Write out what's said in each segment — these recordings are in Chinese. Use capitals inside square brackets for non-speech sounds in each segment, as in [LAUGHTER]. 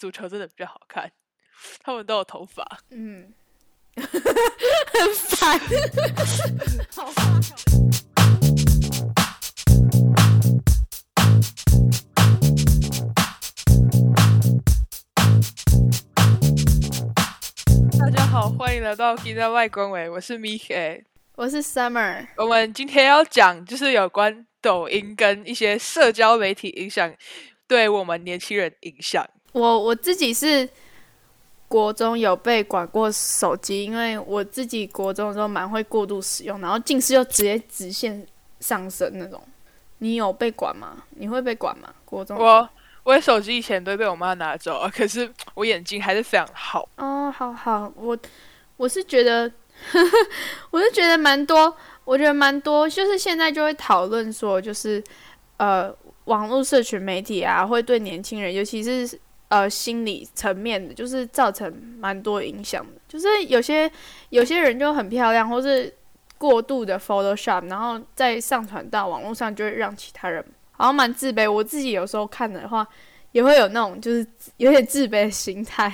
足球真的比较好看，他们都有头发。嗯，[LAUGHS] 很烦。大家好，欢迎来到今天外公委，我是 Mika，我是 Summer。我们今天要讲就是有关抖音跟一些社交媒体影响。对我们年轻人影响，我我自己是国中有被管过手机，因为我自己国中的时候蛮会过度使用，然后近视又直接直线上升那种。你有被管吗？你会被管吗？国中我我的手机以前都被我妈拿走，可是我眼睛还是非常好。哦，好好，我我是觉得，[LAUGHS] 我是觉得蛮多，我觉得蛮多，就是现在就会讨论说，就是呃。网络社群媒体啊，会对年轻人，尤其是呃心理层面的，就是造成蛮多影响的。就是有些有些人就很漂亮，或是过度的 Photoshop，然后再上传到网络上，就会让其他人好像蛮自卑。我自己有时候看的话，也会有那种就是有点自卑的心态，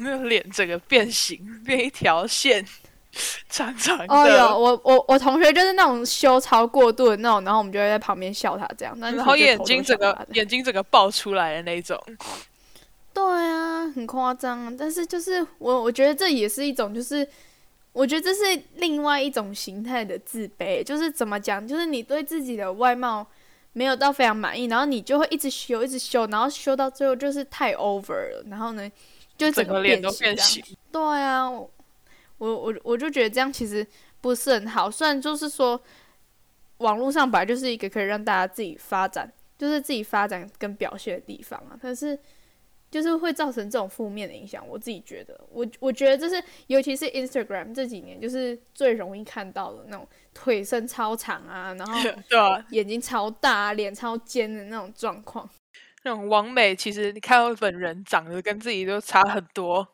那个脸整个变形，变一条线。[LAUGHS] 长长的哦，有我我我同学就是那种修超过度的那种，然后我们就会在旁边笑他这样，然后眼睛整个眼睛整个爆出来的那种。对啊，很夸张。但是就是我我觉得这也是一种，就是我觉得这是另外一种形态的自卑。就是怎么讲，就是你对自己的外貌没有到非常满意，然后你就会一直修一直修，然后修到最后就是太 over 了，然后呢就整个脸都变形。对啊。我我我就觉得这样其实不是很好，虽然就是说，网络上本来就是一个可以让大家自己发展，就是自己发展跟表现的地方啊，但是就是会造成这种负面的影响。我自己觉得，我我觉得这是尤其是 Instagram 这几年就是最容易看到的那种腿伸超长啊，然后 [LAUGHS] 对啊，眼睛超大、脸超尖的那种状况。那种网美其实你看到本人长得跟自己都差很多。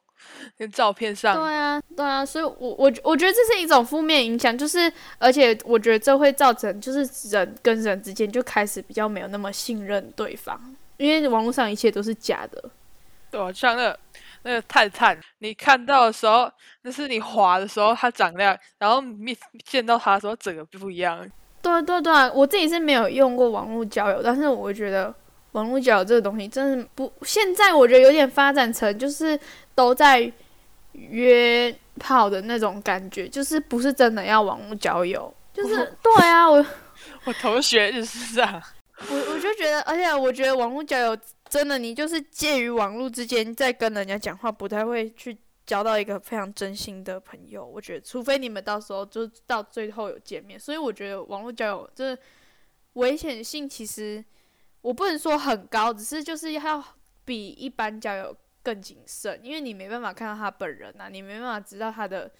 跟照片上，对啊，对啊，所以，我我我觉得这是一种负面影响，就是，而且我觉得这会造成，就是人跟人之间就开始比较没有那么信任对方，因为网络上一切都是假的。对啊，像那个那个探探，你看到的时候，那是你滑的时候它长那样，然后面见到它的时候整个不一样。对对对，我自己是没有用过网络交友，但是我觉得。网络交友这个东西真的不，现在我觉得有点发展成就是都在约炮的那种感觉，就是不是真的要网络交友，就是 [LAUGHS] 对啊，我 [LAUGHS] 我同学就是这样，我我就觉得，而且我觉得网络交友真的，你就是介于网络之间在跟人家讲话，不太会去交到一个非常真心的朋友。我觉得，除非你们到时候就到最后有见面，所以我觉得网络交友这危险性其实。我不能说很高，只是就是要比一般交友更谨慎，因为你没办法看到他本人呐，你没办法知道他的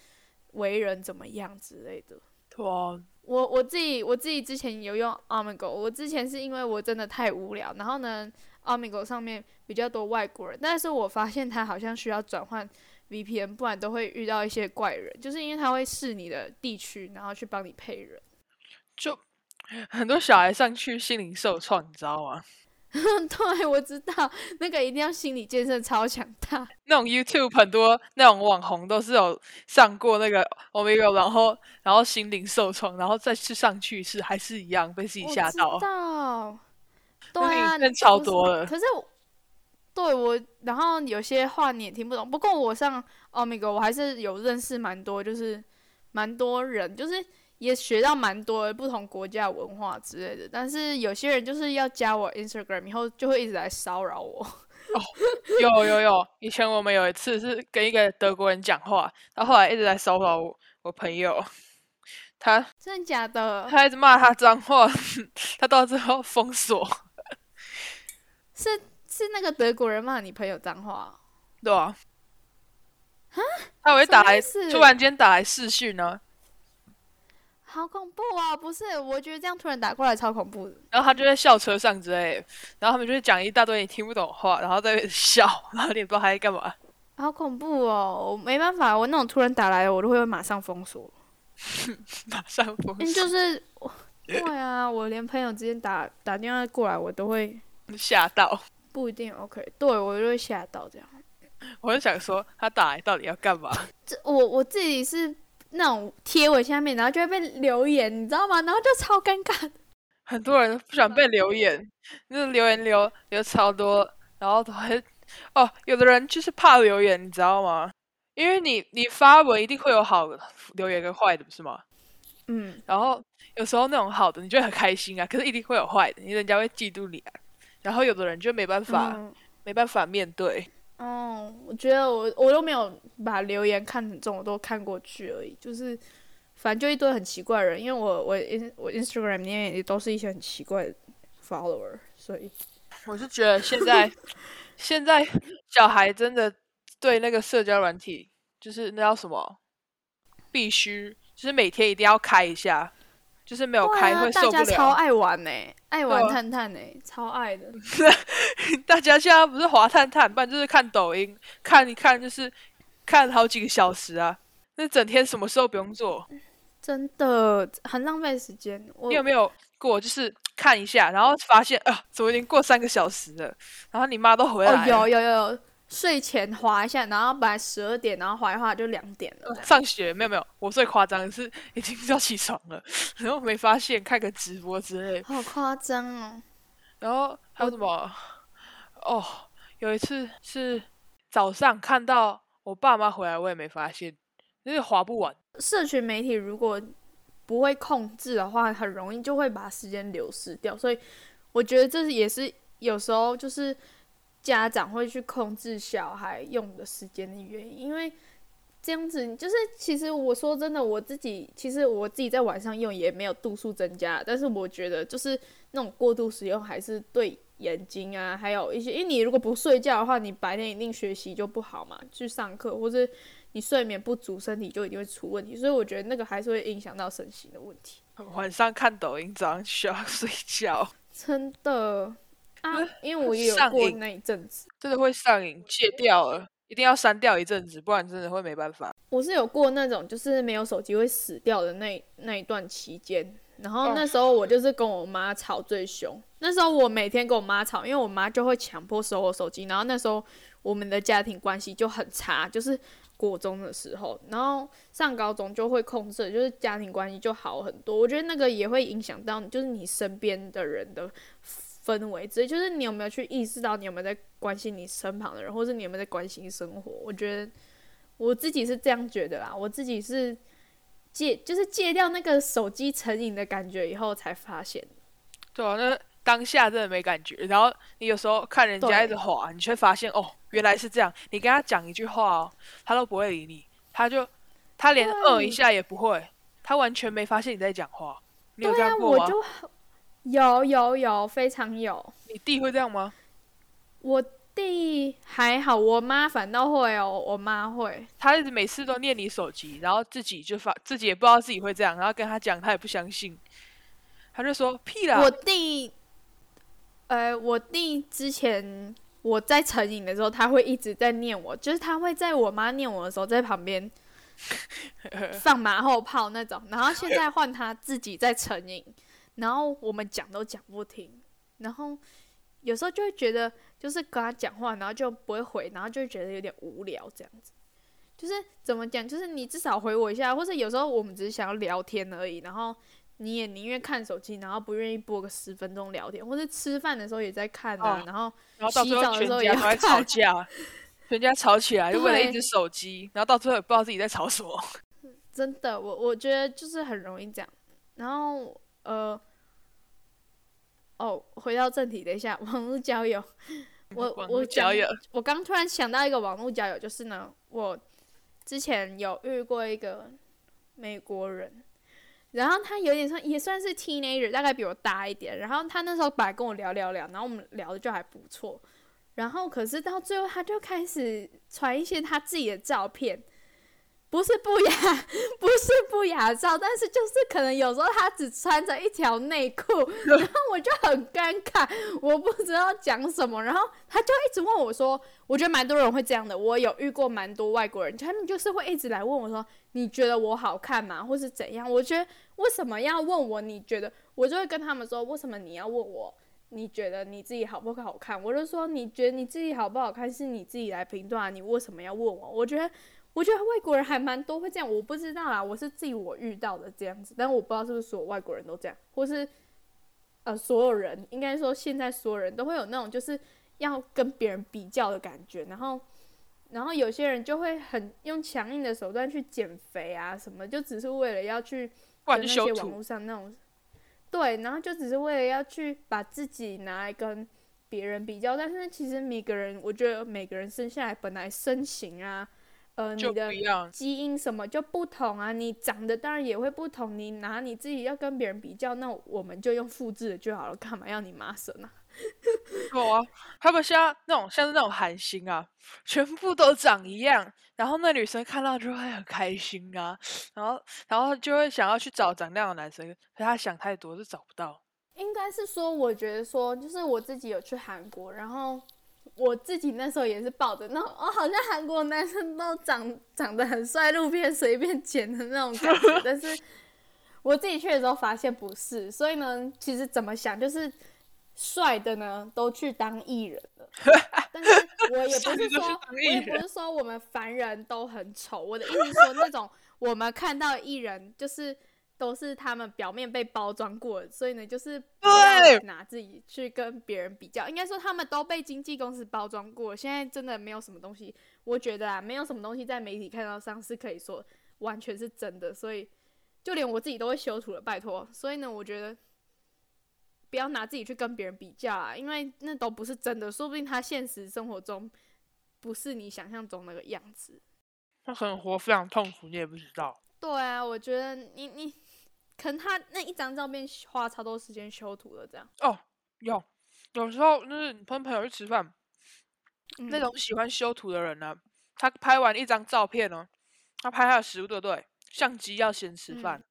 为人怎么样之类的。对啊，我我自己我自己之前有用 Omegle，我之前是因为我真的太无聊，然后呢，Omegle 上面比较多外国人，但是我发现它好像需要转换 VPN，不然都会遇到一些怪人，就是因为它会试你的地区，然后去帮你配人。就。很多小孩上去心灵受创，你知道吗？[LAUGHS] 对，我知道，那个一定要心理建设超强大。[LAUGHS] 那种 YouTube 很多那种网红都是有上过那个 Omegle，然后然后心灵受创，然后再次上去是还是一样被自己吓到。我知道，对啊，超多了。可是，对我，然后有些话你也听不懂。不过我上 Omegle，我还是有认识蛮多，就是蛮多人，就是。也学到蛮多的不同国家文化之类的，但是有些人就是要加我 Instagram 以后就会一直来骚扰我。哦，有有有，以前我们有一次是跟一个德国人讲话，他后来一直在骚扰我我朋友，他真的假的？他一直骂他脏话，[LAUGHS] 他到最后封锁。是是那个德国人骂你朋友脏话？对啊。他会打来，突然间打来视讯呢。好恐怖啊！不是，我觉得这样突然打过来超恐怖的。然后他就在校车上之类，然后他们就会讲一大堆你听不懂的话，然后在那 [LAUGHS] 笑，然后你也不知道他在干嘛。好恐怖哦！我没办法，我那种突然打来的，我都会马上封锁。[LAUGHS] 马上封锁。嗯，就是，对啊，我连朋友之间打打电话过来，我都会 [LAUGHS] 吓到。不一定 OK，对我就会吓到这样。我就想说，他打来到底要干嘛？这我我自己是那种贴文下面，然后就会被留言，你知道吗？然后就超尴尬。很多人不想被留言，那留言留留超多，然后都会哦，有的人就是怕留言，你知道吗？因为你你发文一定会有好的留言跟坏的，不是吗？嗯。然后有时候那种好的，你就很开心啊，可是一定会有坏的，你人家会嫉妒你啊。然后有的人就没办法，嗯、没办法面对。哦，我觉得我我都没有把留言看很重，我都看过去而已。就是反正就一堆很奇怪的人，因为我我 in 我 Instagram 里面也都是一些很奇怪的 follower，所以我是觉得现在 [LAUGHS] 现在小孩真的对那个社交软体就是那叫什么，必须就是每天一定要开一下。就是没有开、啊、会受不了。大家超爱玩呢、欸，爱玩探探呢、欸，超爱的。[LAUGHS] 大家现在不是滑探探，不然就是看抖音，看一看就是看好几个小时啊。那整天什么时候不用做？真的很浪费时间。你有没有过就是看一下，然后发现啊，怎么已经过三个小时了？然后你妈都回来了。哦，有有有。睡前滑一下，然后本来十二点，然后滑一滑就两点了。上学没有没有，我最夸张的是已经要起床了，然后没发现，开个直播之类。好夸张哦！然后还有什么？哦，有一次是早上看到我爸妈回来，我也没发现，因为滑不完。社群媒体如果不会控制的话，很容易就会把时间流失掉。所以我觉得这也是有时候就是。家长会去控制小孩用的时间的原因，因为这样子就是，其实我说真的，我自己其实我自己在晚上用也没有度数增加，但是我觉得就是那种过度使用还是对眼睛啊，还有一些，因为你如果不睡觉的话，你白天一定学习就不好嘛，去上课或者你睡眠不足，身体就一定会出问题，所以我觉得那个还是会影响到身心的问题。晚上看抖音，早上需要睡觉，真的。啊，因为我也有过那一阵子，真的会上瘾，戒掉了，一定要删掉一阵子，不然真的会没办法。我是有过那种就是没有手机会死掉的那那一段期间，然后那时候我就是跟我妈吵最凶。那时候我每天跟我妈吵，因为我妈就会强迫收我手机，然后那时候我们的家庭关系就很差，就是国中的时候，然后上高中就会控制，就是家庭关系就好很多。我觉得那个也会影响到，就是你身边的人的。氛围，之类就是你有没有去意识到，你有没有在关心你身旁的人，或是你有没有在关心生活？我觉得我自己是这样觉得啦。我自己是戒，就是戒掉那个手机成瘾的感觉以后，才发现。对啊，那当下真的没感觉。然后你有时候看人家一直滑，你却发现哦，原来是这样。你跟他讲一句话哦，他都不会理你，他就他连嗯一下也不会，他完全没发现你在讲话。你有这样过吗？有有有，非常有。你弟会这样吗？我弟还好，我妈反倒会哦。我妈会，她一直每次都念你手机，然后自己就发，自己也不知道自己会这样，然后跟他讲，他也不相信，他就说屁啦。我弟，呃，我弟之前我在成瘾的时候，他会一直在念我，就是他会在我妈念我的时候，在旁边 [LAUGHS] 放马后炮那种，然后现在换他自己在成瘾。然后我们讲都讲不听，然后有时候就会觉得，就是跟他讲话，然后就不会回，然后就会觉得有点无聊这样子。就是怎么讲，就是你至少回我一下，或者有时候我们只是想要聊天而已，然后你也宁愿看手机，然后不愿意播个十分钟聊天，或者吃饭的时候也在看啊，哦、然后洗澡的时候也在吵架，全家吵起来就为了一只手机，然后到最后也 [LAUGHS] 不知道自己在吵什么。[LAUGHS] 真的，我我觉得就是很容易这样，然后。呃，哦，回到正题，等一下，网络交友，[LAUGHS] 我我交友，我刚突然想到一个网络交友，就是呢，我之前有遇过一个美国人，然后他有点像，也算是 teenager，大概比我大一点，然后他那时候本来跟我聊聊聊，然后我们聊的就还不错，然后可是到最后他就开始传一些他自己的照片。不是不雅，[LAUGHS] 不是不雅照，但是就是可能有时候他只穿着一条内裤，[LAUGHS] 然后我就很尴尬，我不知道讲什么，然后他就一直问我说，我觉得蛮多人会这样的，我有遇过蛮多外国人，他们就是会一直来问我说，你觉得我好看吗？或是怎样？我觉得为什么要问我？你觉得？我就会跟他们说，为什么你要问我？你觉得你自己好不好看，我就说你觉得你自己好不好看是你自己来评断啊，你为什么要问我？我觉得，我觉得外国人还蛮多会这样，我不知道啊，我是自己我遇到的这样子，但我不知道是不是所有外国人都这样，或是呃所有人，应该说现在所有人都会有那种就是要跟别人比较的感觉，然后然后有些人就会很用强硬的手段去减肥啊什么，就只是为了要去跟那些网络上那种。对，然后就只是为了要去把自己拿来跟别人比较，但是其实每个人，我觉得每个人生下来本来身形啊，呃，你的基因什么就不同啊，你长得当然也会不同。你拿你自己要跟别人比较，那我们就用复制的就好了，干嘛要你妈生啊？[LAUGHS] 有啊，他们像那种像是那种韩星啊，全部都长一样，然后那女生看到就会很开心啊，然后然后就会想要去找长那样的男生，可是他想太多，就找不到。应该是说，我觉得说，就是我自己有去韩国，然后我自己那时候也是抱着那种，哦，好像韩国男生都长长得很帅，路边随便捡的那种感觉，但是 [LAUGHS] 我自己去的时候发现不是，所以呢，其实怎么想就是。帅的呢，都去当艺人了。[LAUGHS] 但是我也不是说，我也不是说我们凡人都很丑。我的意思是说，那种我们看到艺人，就是都是他们表面被包装过，所以呢，就是不要拿自己去跟别人比较。应该说，他们都被经纪公司包装过。现在真的没有什么东西，我觉得啊，没有什么东西在媒体看到上是可以说完全是真的。所以，就连我自己都会修图了，拜托。所以呢，我觉得。不要拿自己去跟别人比较啊，因为那都不是真的，说不定他现实生活中不是你想象中那个样子。他可能活非常痛苦，你也不知道。对啊，我觉得你你，可能他那一张照片花超多时间修图了，这样。哦，有有时候就是你跟朋友去吃饭，嗯、那种喜欢修图的人呢、啊，他拍完一张照片哦，他拍他的食物对不对？相机要先吃饭，嗯、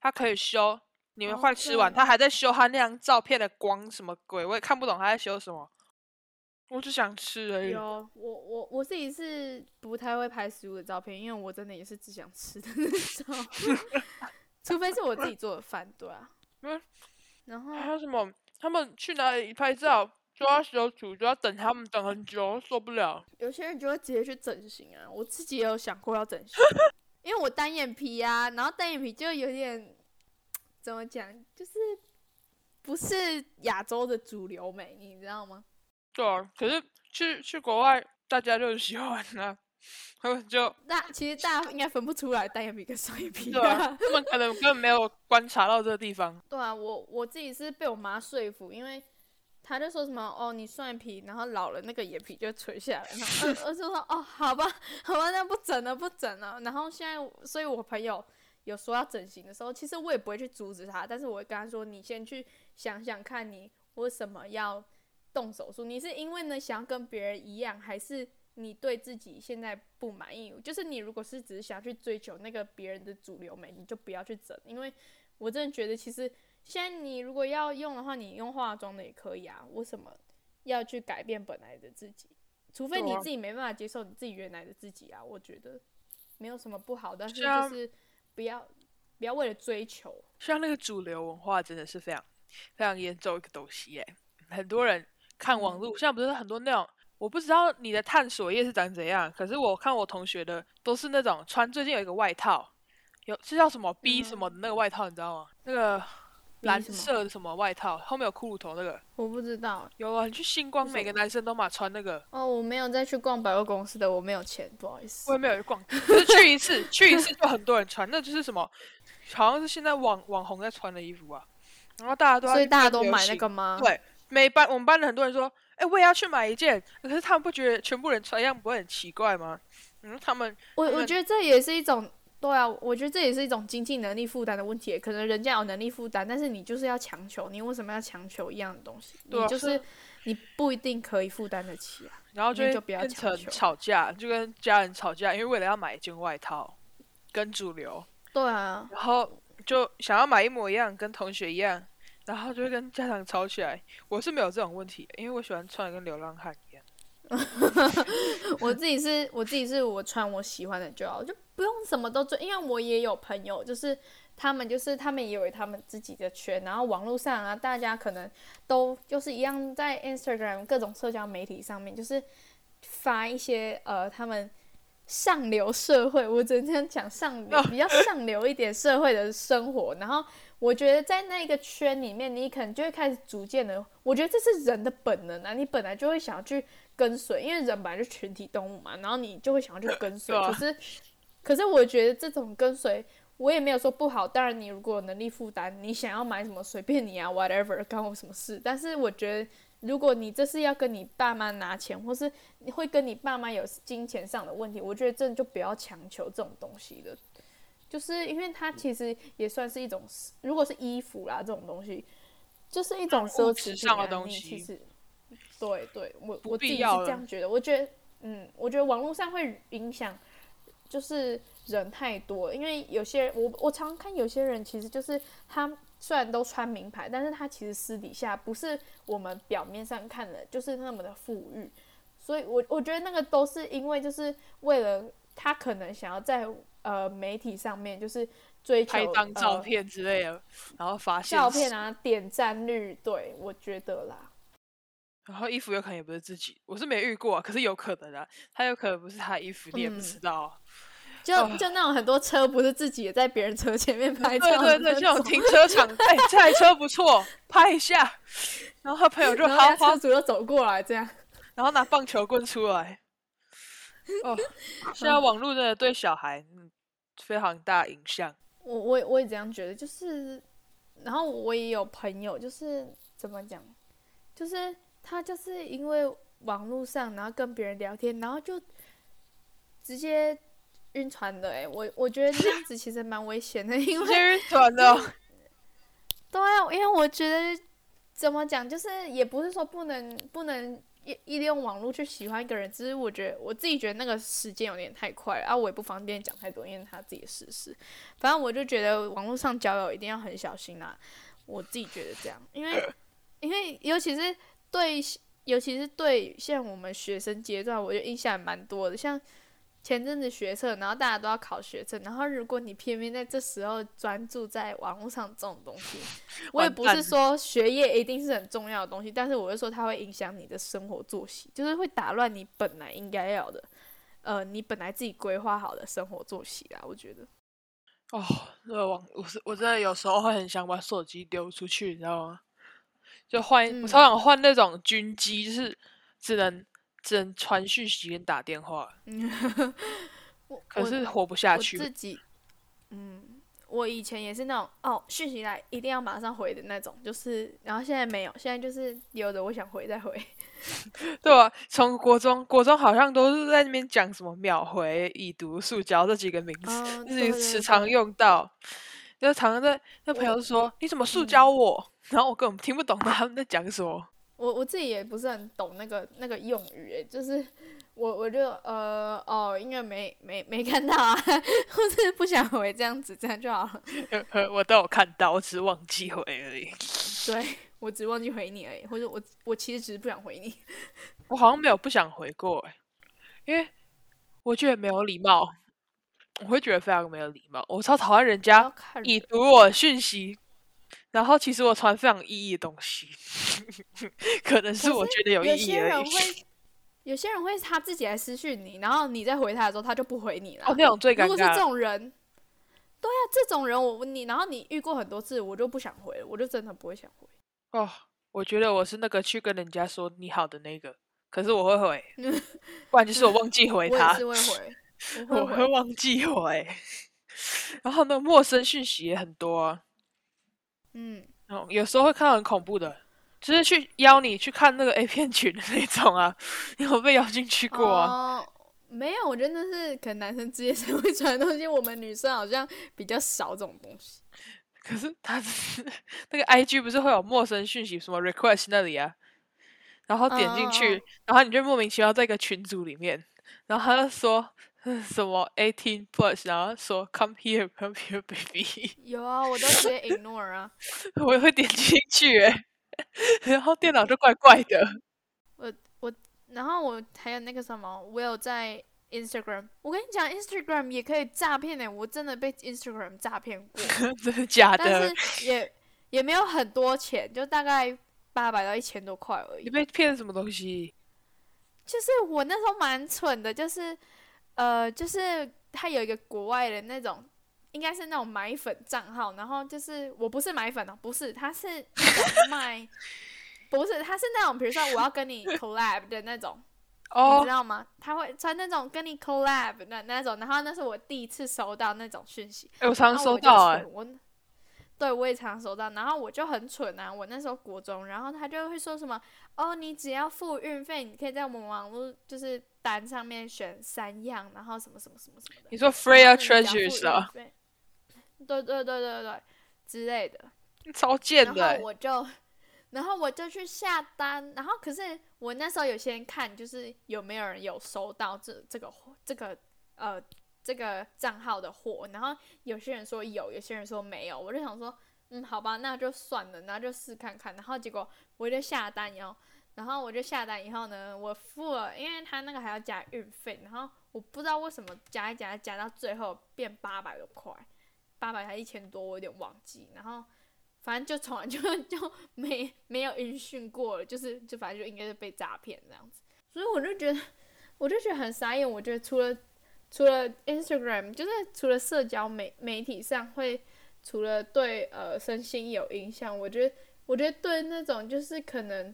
他可以修。你们快吃完，他还在修他那张照片的光什么鬼？我也看不懂他在修什么。我只想吃而已。有我我我自己是不太会拍食物的照片，因为我真的也是只想吃的那种。[LAUGHS] 除非是我自己做的饭，对啊。[LAUGHS] 嗯。然后还有什么？他们去哪里拍照就要修图，就要等他们等很久，受不了。有些人就会直接去整形啊，我自己也有想过要整形，[LAUGHS] 因为我单眼皮啊，然后单眼皮就有点。[TSK] 怎么讲？就是不是亚洲的主流美，你知道吗？对啊，可是去去国外，大家就喜欢啊，他们就那其实大家应该分不出来单眼皮跟双眼皮，对啊，他们可能根本没有观察到这个地方。对啊，我我自己是被我妈说服，因为她就说什么哦，你双眼皮，然后老了那个眼皮就垂下来，然后 [LAUGHS] 我就说哦，好吧，好吧，那不整了，不整了。然后现在，所以我朋友。有说要整形的时候，其实我也不会去阻止他，但是我会跟他说：“你先去想想看，你为什么要动手术？你是因为呢想要跟别人一样，还是你对自己现在不满意？就是你如果是只是想去追求那个别人的主流美，你就不要去整。因为我真的觉得，其实现在你如果要用的话，你用化妆的也可以啊。为什么要去改变本来的自己？除非你自己没办法接受你自己原来的自己啊。我觉得没有什么不好，但是就是。不要，不要为了追求，像那个主流文化真的是非常非常严重一个东西耶。很多人看网络，现在不是很多那种，我不知道你的探索页是长怎样，可是我看我同学的都是那种穿最近有一个外套，有是叫什么 B 什么的那个外套，你知道吗？那个。蓝色的什么外套，后面有骷髅头那个，我不知道。有啊，你去星光，每个男生都嘛穿那个。哦，我没有再去逛百货公司的，我没有钱，不好意思。我也没有去逛，[LAUGHS] 就是去一次，去一次就很多人穿，那就是什么，好像是现在网网红在穿的衣服啊。然后大家都所以大家都买那个吗？对，每班我们班的很多人说，哎、欸，我也要去买一件。可是他们不觉得全部人穿一样不会很奇怪吗？嗯，他们，我我觉得这也是一种。对啊，我觉得这也是一种经济能力负担的问题。可能人家有能力负担，但是你就是要强求，你为什么要强求一样的东西？对啊，你就是你不一定可以负担得起啊。然后就，就不要强求。吵架，就跟家人吵架，因为为了要买一件外套，跟主流。对啊。然后就想要买一模一样，跟同学一样，然后就会跟家长吵起来。我是没有这种问题，因为我喜欢穿的跟流浪汉一样。[LAUGHS] 我自己是我自己是我穿我喜欢的就好，就不用什么都做。因为我也有朋友，就是他们就是他们也有他们自己的圈，然后网络上啊，大家可能都就是一样，在 Instagram 各种社交媒体上面，就是发一些呃他们上流社会，我只能讲上流 [LAUGHS] 比较上流一点社会的生活，然后。我觉得在那个圈里面，你可能就会开始逐渐的，我觉得这是人的本能啊，你本来就会想要去跟随，因为人本来就群体动物嘛，然后你就会想要去跟随。可是，可是我觉得这种跟随，我也没有说不好。当然，你如果有能力负担，你想要买什么随便你啊，whatever，关我什么事？但是我觉得，如果你这是要跟你爸妈拿钱，或是你会跟你爸妈有金钱上的问题，我觉得真的就不要强求这种东西了。就是因为它其实也算是一种，如果是衣服啦这种东西，就是一种奢侈品的东西。其实，对对，我我自己是这样觉得。我觉得，嗯，我觉得网络上会影响，就是人太多。因为有些我我常看有些人，其实就是他虽然都穿名牌，但是他其实私底下不是我们表面上看的，就是那么的富裕。所以我我觉得那个都是因为就是为了他可能想要在。呃，媒体上面就是追求拍张照片之类的，呃、然后发现照片啊，点赞率，对，我觉得啦。然后衣服有可能也不是自己，我是没遇过，可是有可能啊，他有可能不是他衣服，你也不知道。嗯、就、哦、就那种很多车不是自己也在别人车前面拍照，对对对，这种停车场，[LAUGHS] 哎、欸，这台车不错，拍一下。然后他朋友就好，[LAUGHS] 车主又走过来这样，然后拿棒球棍出来。哦，[LAUGHS] 现在网络真的对小孩，嗯。非常大影响。我我我也这样觉得，就是，然后我也有朋友，就是怎么讲，就是他就是因为网络上，然后跟别人聊天，然后就直接晕船的。哎，我我觉得这样子其实蛮危险的，因为晕船的。[LAUGHS] 对啊，因为我觉得怎么讲，就是也不是说不能不能。一一利用网络去喜欢一个人，只是我觉得我自己觉得那个时间有点太快了，啊，我也不方便讲太多，因为他自己的事实。反正我就觉得网络上交友一定要很小心啦，我自己觉得这样，因为 [LAUGHS] 因为尤其是对，尤其是对像我们学生阶段，我觉得印象蛮多的，像。前阵子学测，然后大家都要考学测，然后如果你偏偏在这时候专注在网络上这种东西，[LAUGHS] 我也不是说学业一定是很重要的东西，但是我会说它会影响你的生活作息，就是会打乱你本来应该要的，呃，你本来自己规划好的生活作息啦。我觉得。哦，那个网，我是我真的有时候会很想把手机丢出去，你知道吗？就换，嗯、我超想换那种军机，就是只能。只能传讯息跟打电话，[LAUGHS] 可是活不下去。自己，嗯，我以前也是那种哦，讯息来一定要马上回的那种，就是，然后现在没有，现在就是有的我想回再回。[LAUGHS] 对啊，从国中，国中好像都是在那边讲什么秒回、已读、塑胶这几个名词，[LAUGHS] 自己时常用到。就常常在那朋友说：“你怎么塑胶我？”嗯、然后我根本听不懂他们在讲什么。我我自己也不是很懂那个那个用语诶，就是我我就呃哦，因为没没没看到啊，或是不想回这样子，这样就好了。[LAUGHS] 我都有看到，我只是忘记回而已。[LAUGHS] 对，我只忘记回你而已，或者我我其实只是不想回你。[LAUGHS] 我好像没有不想回过诶，因为我觉得没有礼貌，我会觉得非常没有礼貌。我超讨厌人家已读我讯息。然后其实我传非常有意义的东西，[LAUGHS] 可能是我觉得有意义而已。有些人会，[LAUGHS] 有些人会他自己来私讯你，然后你再回他的时候，他就不回你了。哦，那种最尴尬。如果是这种人，对啊，这种人我问你，然后你遇过很多次，我就不想回了，我就真的不会想回。哦，我觉得我是那个去跟人家说你好的那个，可是我会回，[LAUGHS] 不然就是我忘记回他。我也是会回，我会，我会忘记回。然后呢陌生讯息也很多啊。嗯，有时候会看到很恐怖的，就是去邀你去看那个 [LAUGHS] A 片群的那种啊，[LAUGHS] 你有被邀进去过啊？哦，没有，我觉得那是可能男生之间才会传的东西，我们女生好像比较少这种东西。可是他是 [LAUGHS] 那个 IG 不是会有陌生讯息，什么 request 那里啊，然后点进去，然后你就莫名其妙在一个群组里面，然后他就说。什么 eighteen plus，然后说 come here come here baby。[LAUGHS] 有啊，我都直接 ignore 啊。[LAUGHS] 我也会点进去诶，然后电脑就怪怪的。我我然后我还有那个什么，我有在 Instagram，我跟你讲，Instagram 也可以诈骗呢。我真的被 Instagram 诈骗过，[LAUGHS] 真的假的？但是也也没有很多钱，就大概八百到一千多块而已。你被骗什么东西？就是我那时候蛮蠢的，就是呃，就是他有一个国外的那种。应该是那种买粉账号，然后就是我不是买粉哦，不是，他是卖，[LAUGHS] 不是，他是那种比如说我要跟你 collab 的那种，oh. 你知道吗？他会穿那种跟你 collab 的那种，然后那是我第一次收到那种讯息，欸、我常常收到哎，我，对，我也常常收到，然后我就很蠢啊，我那时候国中，然后他就会说什么，哦，你只要付运费，你可以在我们网络就是单上面选三样，然后什么什么什么什么的。你说 Freya Treasures 啊？对对对对对，之类的，超贱的。然后我就，然后我就去下单，然后可是我那时候有些人看，就是有没有人有收到这这个这个呃这个账号的货，然后有些人说有，有些人说没有，我就想说，嗯，好吧，那就算了，然后就试看看，然后结果我就下单以后，然后我就下单以后呢，我付了，因为他那个还要加运费，然后我不知道为什么加一加加到最后变八百多块。八百还一千多，我有点忘记。然后反正就从来就就没没有音讯过了，就是就反正就应该是被诈骗这样子。所以我就觉得，我就觉得很傻眼。我觉得除了除了 Instagram，就是除了社交媒媒体上会，除了对呃身心有影响，我觉得我觉得对那种就是可能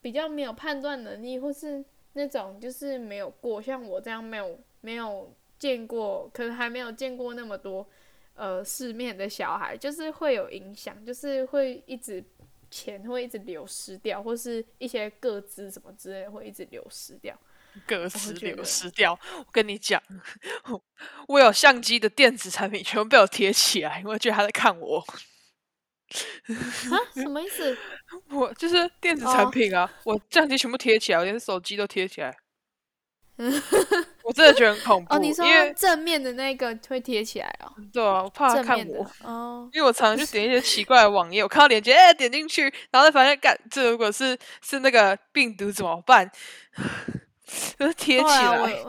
比较没有判断能力，或是那种就是没有过像我这样没有没有见过，可能还没有见过那么多。呃，世面的小孩就是会有影响，就是会一直钱会一直流失掉，或是一些个资什么之类会一直流失掉。个资流失掉，我跟你讲，我有相机的电子产品全部被我贴起来，因为觉得他在看我。啊？什么意思？我就是电子产品啊，oh. 我相机全部贴起来，我连手机都贴起来。[LAUGHS] 我真的觉得很恐怖。哦，你说正面的那个会贴起来哦？对啊，我怕他看我。哦。因为我常常去点一些奇怪的网页，我看到链接，哎、欸，点进去，然后再发现，干，这如果是是那个病毒怎么办？[LAUGHS] 就是贴起来。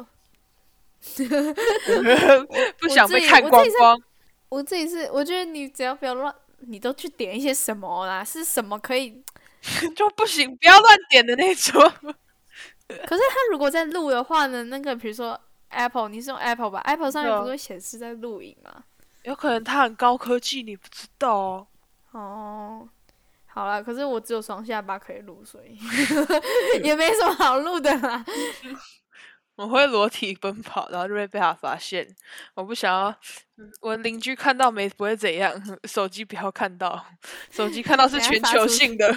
[LAUGHS] 不想被看光光。我自己是，我觉得你只要不要乱，你都去点一些什么啦？是什么可以？[LAUGHS] 就不行，不要乱点的那种。可是他如果在录的话呢？那个比如说 Apple，你是用 Apple 吧？Apple 上面不是会显示在录影吗？有可能它很高科技，你不知道哦。哦，好了，可是我只有双下巴可以录，所以 [LAUGHS] 也没什么好录的啦。我会裸体奔跑，然后就会被他发现。我不想要，我邻居看到没不会怎样，手机不要看到，手机看到是 [LAUGHS] 全球性的，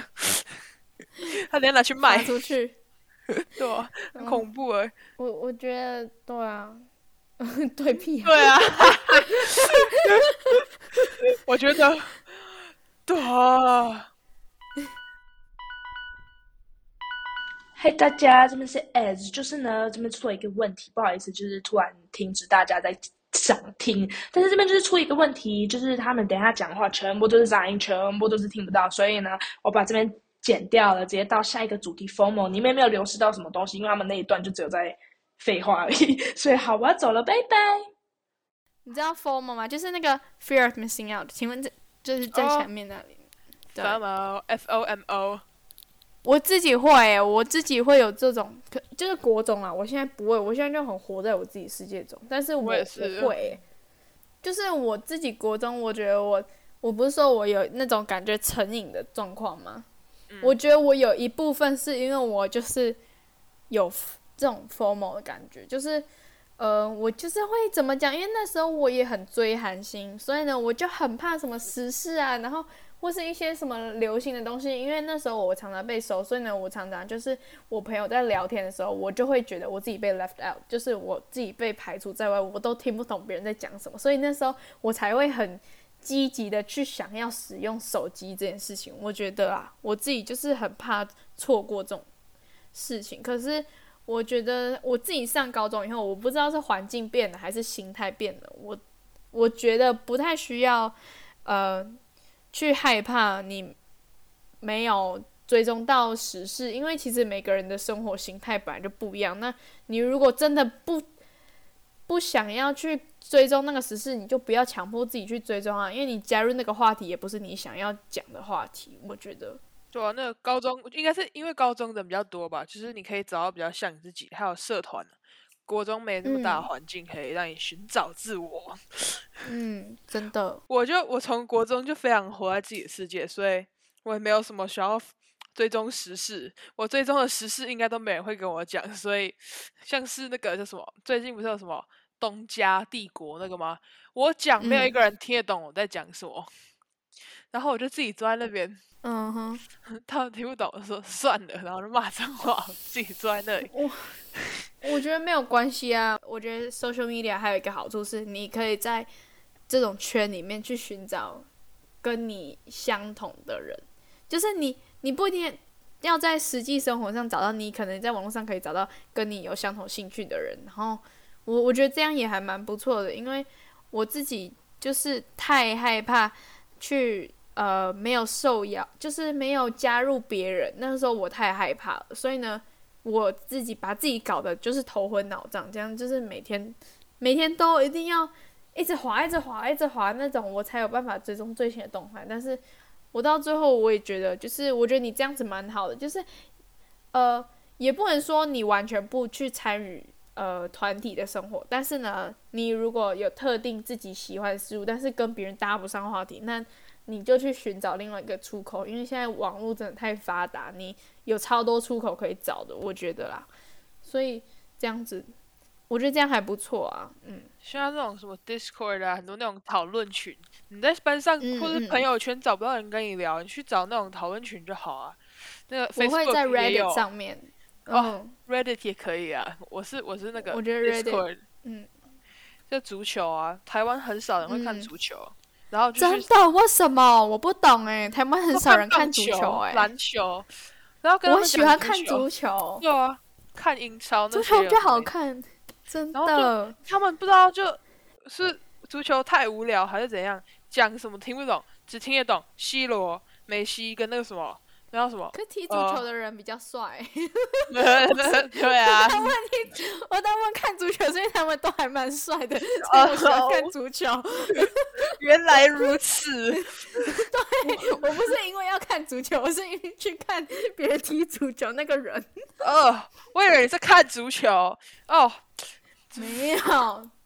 [LAUGHS] 他等下拿去卖出去。对啊，很恐怖哎、欸！我我觉得对啊，对屁，对啊，我觉得对啊。[LAUGHS] 嘿，大家，这边是 as，就是呢，这边出了一个问题，不好意思，就是突然停止大家在想听，但是这边就是出一个问题，就是他们等一下讲话全部都是杂音，全部都是听不到，所以呢，我把这边。剪掉了，直接到下一个主题 formal，里面没有流失到什么东西，因为他们那一段就只有在废话而已。[LAUGHS] 所以好，我要走了，拜拜。你知道 formal 吗？就是那个 Fear of Missing Out。请问这就是在前面那里？FOMO，F O M O。我自己会，我自己会有这种，可就是国中啊。我现在不会，我现在就很活在我自己世界中。但是我，我也是会，就是我自己国中，我觉得我，我不是说我有那种感觉成瘾的状况吗？我觉得我有一部分是因为我就是有这种 FOMO 的感觉，就是呃，我就是会怎么讲？因为那时候我也很追韩星，所以呢，我就很怕什么时事啊，然后或是一些什么流行的东西。因为那时候我常常被搜，所以呢，我常常就是我朋友在聊天的时候，我就会觉得我自己被 left out，就是我自己被排除在外，我都听不懂别人在讲什么，所以那时候我才会很。积极的去想要使用手机这件事情，我觉得啊，我自己就是很怕错过这种事情。可是我觉得我自己上高中以后，我不知道是环境变了还是心态变了，我我觉得不太需要呃去害怕你没有追踪到时事，因为其实每个人的生活形态本来就不一样。那你如果真的不不想要去追踪那个时事，你就不要强迫自己去追踪啊，因为你加入那个话题也不是你想要讲的话题。我觉得，对啊，那高中应该是因为高中的比较多吧，就是你可以找到比较像你自己，还有社团。国中没那么大的环境可以让你寻找自我。嗯，真的，[LAUGHS] 我就我从国中就非常活在自己的世界，所以我也没有什么需要追踪时事。我追踪的时事应该都没人会跟我讲，所以像是那个叫什么，最近不是有什么东家帝国那个吗？我讲没有一个人听得懂我在讲什么，嗯、然后我就自己坐在那边，嗯哼，[LAUGHS] 他们听不懂，我说算了，然后就骂脏话，自己坐在那里。我觉得没有关系啊。我觉得 social media 还有一个好处是，你可以在这种圈里面去寻找跟你相同的人。就是你，你不一定要在实际生活上找到，你可能在网络上可以找到跟你有相同兴趣的人。然后我我觉得这样也还蛮不错的，因为我自己就是太害怕去呃没有受邀，就是没有加入别人。那个时候我太害怕了，所以呢。我自己把自己搞得就是头昏脑胀，这样就是每天每天都一定要一直滑，一直滑，一直滑那种，我才有办法追踪最新的动态。但是我到最后我也觉得，就是我觉得你这样子蛮好的，就是呃，也不能说你完全不去参与呃团体的生活，但是呢，你如果有特定自己喜欢的事物，但是跟别人搭不上话题，那你就去寻找另外一个出口，因为现在网络真的太发达，你有超多出口可以找的，我觉得啦。所以这样子，我觉得这样还不错啊。嗯，像那种什么 Discord 啊，很多那种讨论群，你在班上或者朋友圈找不到人跟你聊，嗯嗯，你去找那种讨论群就好啊。那个 Facebook 我会在 Reddit 上面，哦、oh,，Reddit 也可以啊。我是我是那个，我觉得 Reddit，嗯，就足球啊，台湾很少人会看足球。嗯然后真的？为什么？我不懂哎。台湾很少人看足球哎。篮球。然后跟我喜欢看足球。对啊，看英超。足球就好看，真的。他们不知道，就是足球太无聊还是怎样，讲什么听不懂，只听得懂 C 罗、梅西跟那个什么。然后什么？可踢足球的人比较帅。呃、对啊。他们踢，我当们看足球，所以他们都还蛮帅的。我喜欢看足球。[LAUGHS] 原来如此。[LAUGHS] 对，我不是因为要看足球，我是因为去看别人踢足球那个人。哦，我以为你是看足球。哦，没有。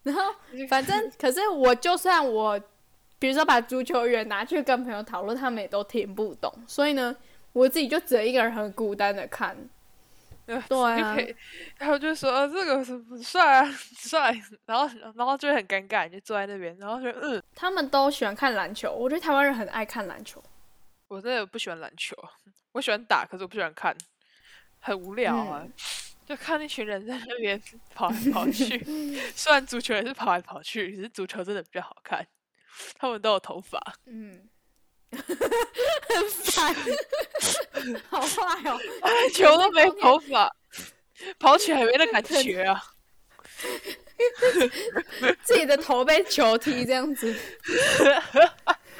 然后，[LAUGHS] 反正，可是我就算我，比如说把足球员拿去跟朋友讨论，他们也都听不懂。所以呢。我自己就只有一个人很孤单的看，对啊，然后就说、啊、这个是不帅啊，[LAUGHS] 帅，然后然后就会很尴尬，就坐在那边，然后就嗯，他们都喜欢看篮球，我觉得台湾人很爱看篮球，我真的不喜欢篮球，我喜欢打，可是我不喜欢看，很无聊啊，嗯、就看那群人在那边跑来跑去，[LAUGHS] 虽然足球也是跑来跑去，可是足球真的比较好看，他们都有头发，嗯。很烦，好坏哦！球都没头发，跑起来没那感觉啊！自己的头被球踢这样子，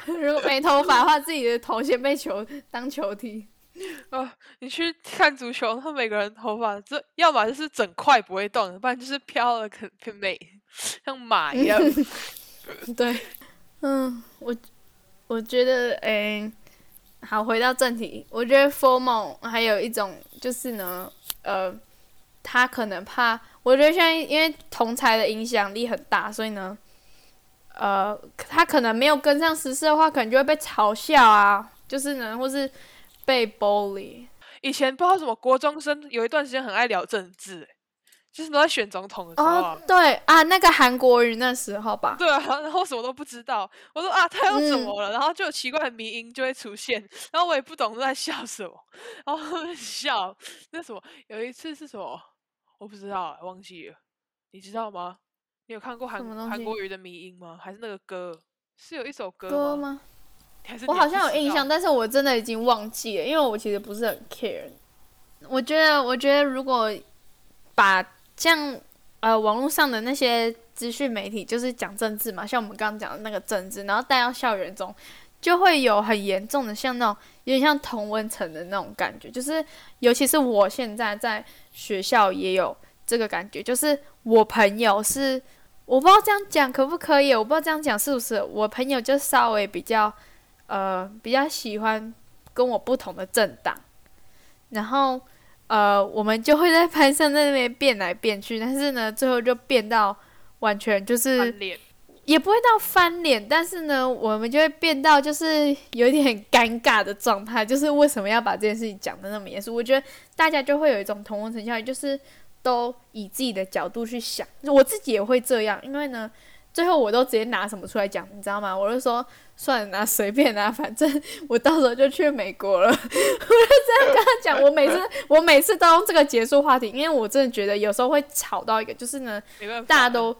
如果没头发的话，自己的头先被球当球踢。哦，你去看足球，他每个人头发这要么就是整块不会动，不然就是飘了，可很美，像马一样。[LAUGHS] 对，嗯，我。我觉得，诶、好，回到正题。我觉得 formal 还有一种就是呢，呃，他可能怕。我觉得现在因为同才的影响力很大，所以呢，呃，他可能没有跟上时事的话，可能就会被嘲笑啊，就是呢，或是被 bully。以前不知道什么国中生有一段时间很爱聊政治。就是都在选总统的时候，啊，哦，对啊，那个韩国瑜那时候吧，对啊，然后什么都不知道，我说啊，他又怎么了？嗯、然后就有奇怪的迷音就会出现，然后我也不懂在笑什么，[LAUGHS] 然后笑那什么，有一次是什么，我不知道，忘记了，你知道吗？你有看过韩韩国瑜的迷音吗？还是那个歌？是有一首歌吗？歌吗？我好像有印象，但是我真的已经忘记了，因为我其实不是很 care。我觉得，我觉得如果把像呃网络上的那些资讯媒体，就是讲政治嘛，像我们刚刚讲的那个政治，然后带到校园中，就会有很严重的，像那种有点像同温层的那种感觉，就是尤其是我现在在学校也有这个感觉，就是我朋友是我不知道这样讲可不可以，我不知道这样讲是不是我朋友就稍微比较呃比较喜欢跟我不同的政党，然后呃我们就会在班上在那边变来变去，但是呢最后就变到完全就是。也不会到翻脸，但是呢，我们就会变到就是有点尴尬的状态。就是为什么要把这件事情讲的那么严肃？我觉得大家就会有一种同温层效应，就是都以自己的角度去想。我自己也会这样，因为呢，最后我都直接拿什么出来讲，你知道吗？我就说算了，拿随便拿，反正我到时候就去美国了。[LAUGHS] 我就这样跟他讲。我每次 [LAUGHS] 我每次都用这个结束话题，因为我真的觉得有时候会吵到一个，就是呢，大家都。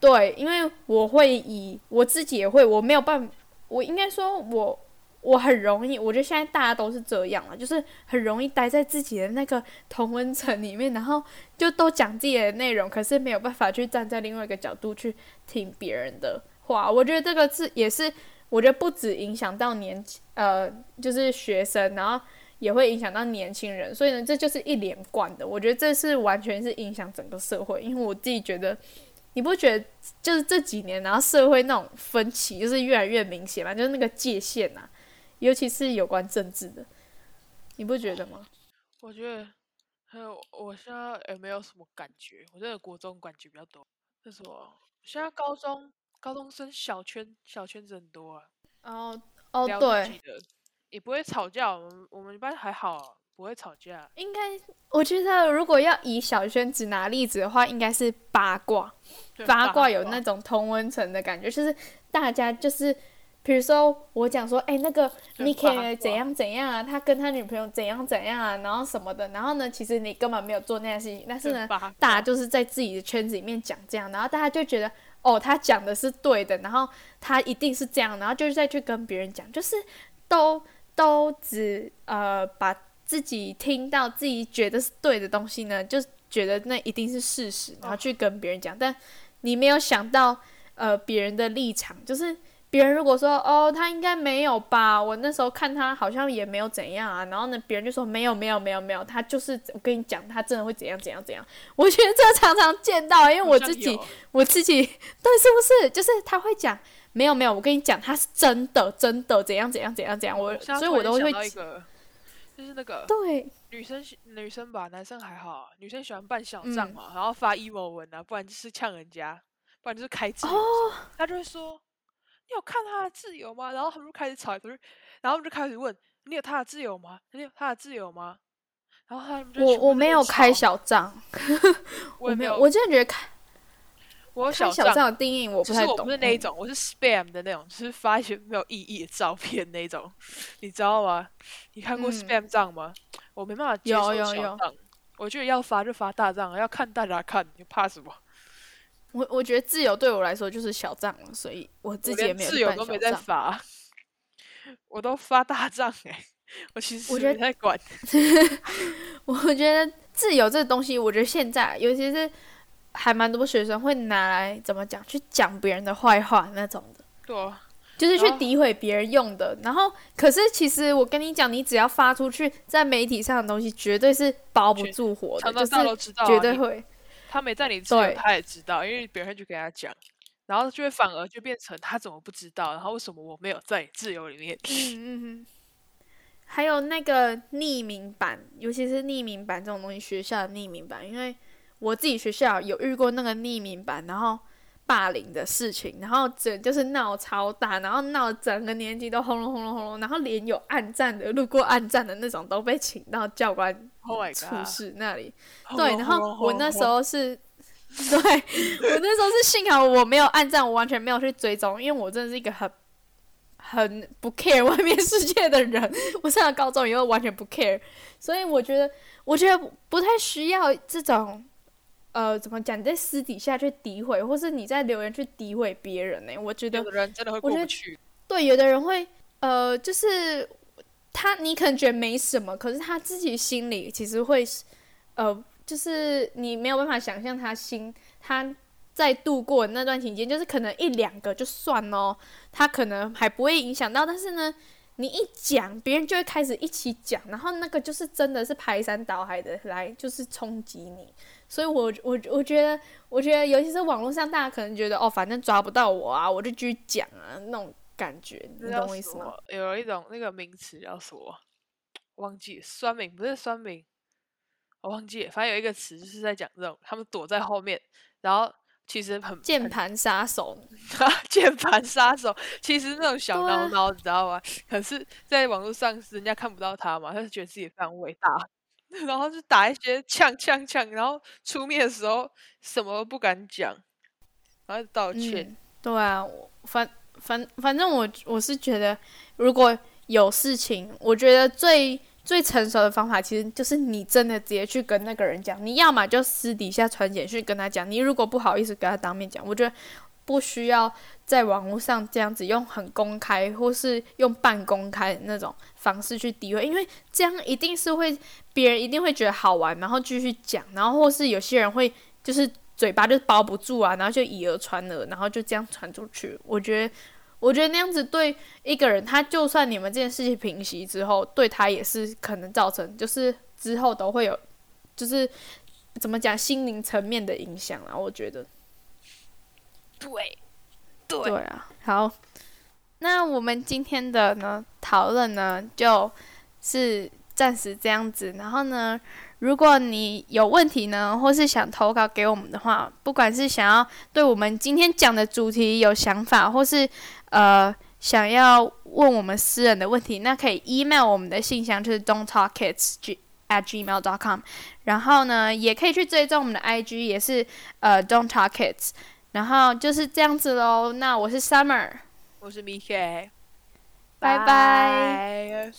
对，因为我会以我自己也会，我没有办法，我应该说我，我很容易，我觉得现在大家都是这样了，就是很容易待在自己的那个同温层里面，然后就都讲自己的内容，可是没有办法去站在另外一个角度去听别人的话。我觉得这个是也是，我觉得不止影响到年轻呃，就是学生，然后也会影响到年轻人，所以呢，这就是一连贯的。我觉得这是完全是影响整个社会，因为我自己觉得。你不觉得就是这几年，然后社会那种分歧就是越来越明显嘛？就是那个界限呐、啊，尤其是有关政治的，你不觉得吗？我觉得还有，我现在也没有什么感觉。我觉得国中感觉比较多。为什么？现在高中高中生小圈小圈子很多啊。哦哦，对，也不会吵架。我们我们班还好、啊。不会吵架，应该我觉得如果要以小圈子拿例子的话，应该是八卦。八卦有那种同温层的感觉，就是大家就是，比如说我讲说，哎、欸，那个 Nicky 怎样怎样啊，他跟他女朋友怎样怎样啊，然后什么的，然后呢，其实你根本没有做那件事情，但是呢，大家就是在自己的圈子里面讲这样，然后大家就觉得，哦，他讲的是对的，然后他一定是这样，然后就是再去跟别人讲，就是都都只呃把。自己听到自己觉得是对的东西呢，就觉得那一定是事实，然后去跟别人讲。但你没有想到，呃，别人的立场，就是别人如果说，哦，他应该没有吧？我那时候看他好像也没有怎样啊。然后呢，别人就说没有，没有，没有，没有，他就是我跟你讲，他真的会怎样怎样怎样。我觉得这常常见到，因为我自己，我自己，对，是不是？就是他会讲没有，没有，我跟你讲，他是真的，真的怎样怎样怎样怎样。我所以，我都会。就是那个对女生女生吧，男生还好，女生喜欢扮小账嘛，嗯、然后发 emo 文啊，不然就是呛人家，不然就是开。哦、他就会说：“你有看他的自由吗？”然后他们就开始吵，然后就开始问：“你有他的自由吗？你有他的自由吗？”然后他们就我我没有开小账，[LAUGHS] 我也没有，我真的觉得开。我小账的定义我不太懂，我不是那一种，我是 spam 的那种，就是发一些没有意义的照片那种，你知道吗？你看过 spam 账吗？嗯、我没办法接受小账，有有有，我觉得要发就发大账，要看大家看，你怕什么？我我觉得自由对我来说就是小账了，所以我自己也没有自由都没在发，[LAUGHS] 我都发大账哎、欸，我其实我觉得 [LAUGHS] 我觉得自由这个东西，我觉得现在尤其是。还蛮多学生会拿来怎么讲，去讲别人的坏话那种的，对、啊，就是去诋毁别人用的。然后，可是其实我跟你讲，你只要发出去，在媒体上的东西绝对是包不住火的，就是绝对会。他没在你自由，他也知道，因为别人就给他讲，然后就会反而就变成他怎么不知道，然后为什么我没有在自由里面？嗯嗯嗯。还有那个匿名版，尤其是匿名版这种东西，学校的匿名版，因为。我自己学校有遇过那个匿名版，然后霸凌的事情，然后整就是闹超大，然后闹整个年级都轰隆轰隆轰隆，然后连有暗战的、路过暗战的那种都被请到教官处室那里。Oh、对，然后我那时候是，[LAUGHS] 对我那时候是幸好我没有暗战，我完全没有去追踪，因为我真的是一个很很不 care 外面世界的人。[LAUGHS] 我上了高中以后完全不 care，所以我觉得我觉得不太需要这种。呃，怎么讲？你在私底下去诋毁，或是你在留言去诋毁别人呢、欸？我觉得，有的人真的会过不去。对，有的人会，呃，就是他，你可能觉得没什么，可是他自己心里其实会，呃，就是你没有办法想象他心，他在度过那段期间，就是可能一两个就算哦，他可能还不会影响到，但是呢，你一讲，别人就会开始一起讲，然后那个就是真的是排山倒海的来，就是冲击你。所以我我我觉得，我觉得尤其是网络上，大家可能觉得哦，反正抓不到我啊，我就继续讲啊，那种感觉，你懂我意思吗？有一种那个名词叫什么？忘记酸民不是酸民，我忘记，反正有一个词就是在讲这种，他们躲在后面，然后。其实很键盘杀手，[LAUGHS] 键盘杀手，其实那种小孬孬，你知道吗？[LAUGHS] 可是，在网络上是人家看不到他嘛，他就觉得自己非常伟大，[LAUGHS] 然后就打一些呛呛呛，然后出面的时候什么都不敢讲，然后道歉。嗯、对啊，我反反反正我我是觉得，如果有事情，我觉得最。最成熟的方法其实就是你真的直接去跟那个人讲，你要么就私底下传简讯跟他讲，你如果不好意思跟他当面讲，我觉得不需要在网络上这样子用很公开或是用半公开那种方式去诋毁，因为这样一定是会别人一定会觉得好玩，然后继续讲，然后或是有些人会就是嘴巴就包不住啊，然后就以讹传讹，然后就这样传出去，我觉得。我觉得那样子对一个人，他就算你们这件事情平息之后，对他也是可能造成，就是之后都会有，就是怎么讲，心灵层面的影响啊。我觉得，对，对，对啊。好，那我们今天的呢讨论呢，就是暂时这样子。然后呢，如果你有问题呢，或是想投稿给我们的话，不管是想要对我们今天讲的主题有想法，或是呃，想要问我们私人的问题，那可以 email 我们的信箱，就是 don't talk kids at gmail dot com。然后呢，也可以去追踪我们的 IG，也是呃 don't talk kids。然后就是这样子喽。那我是 Summer，我是 Mickey，拜拜。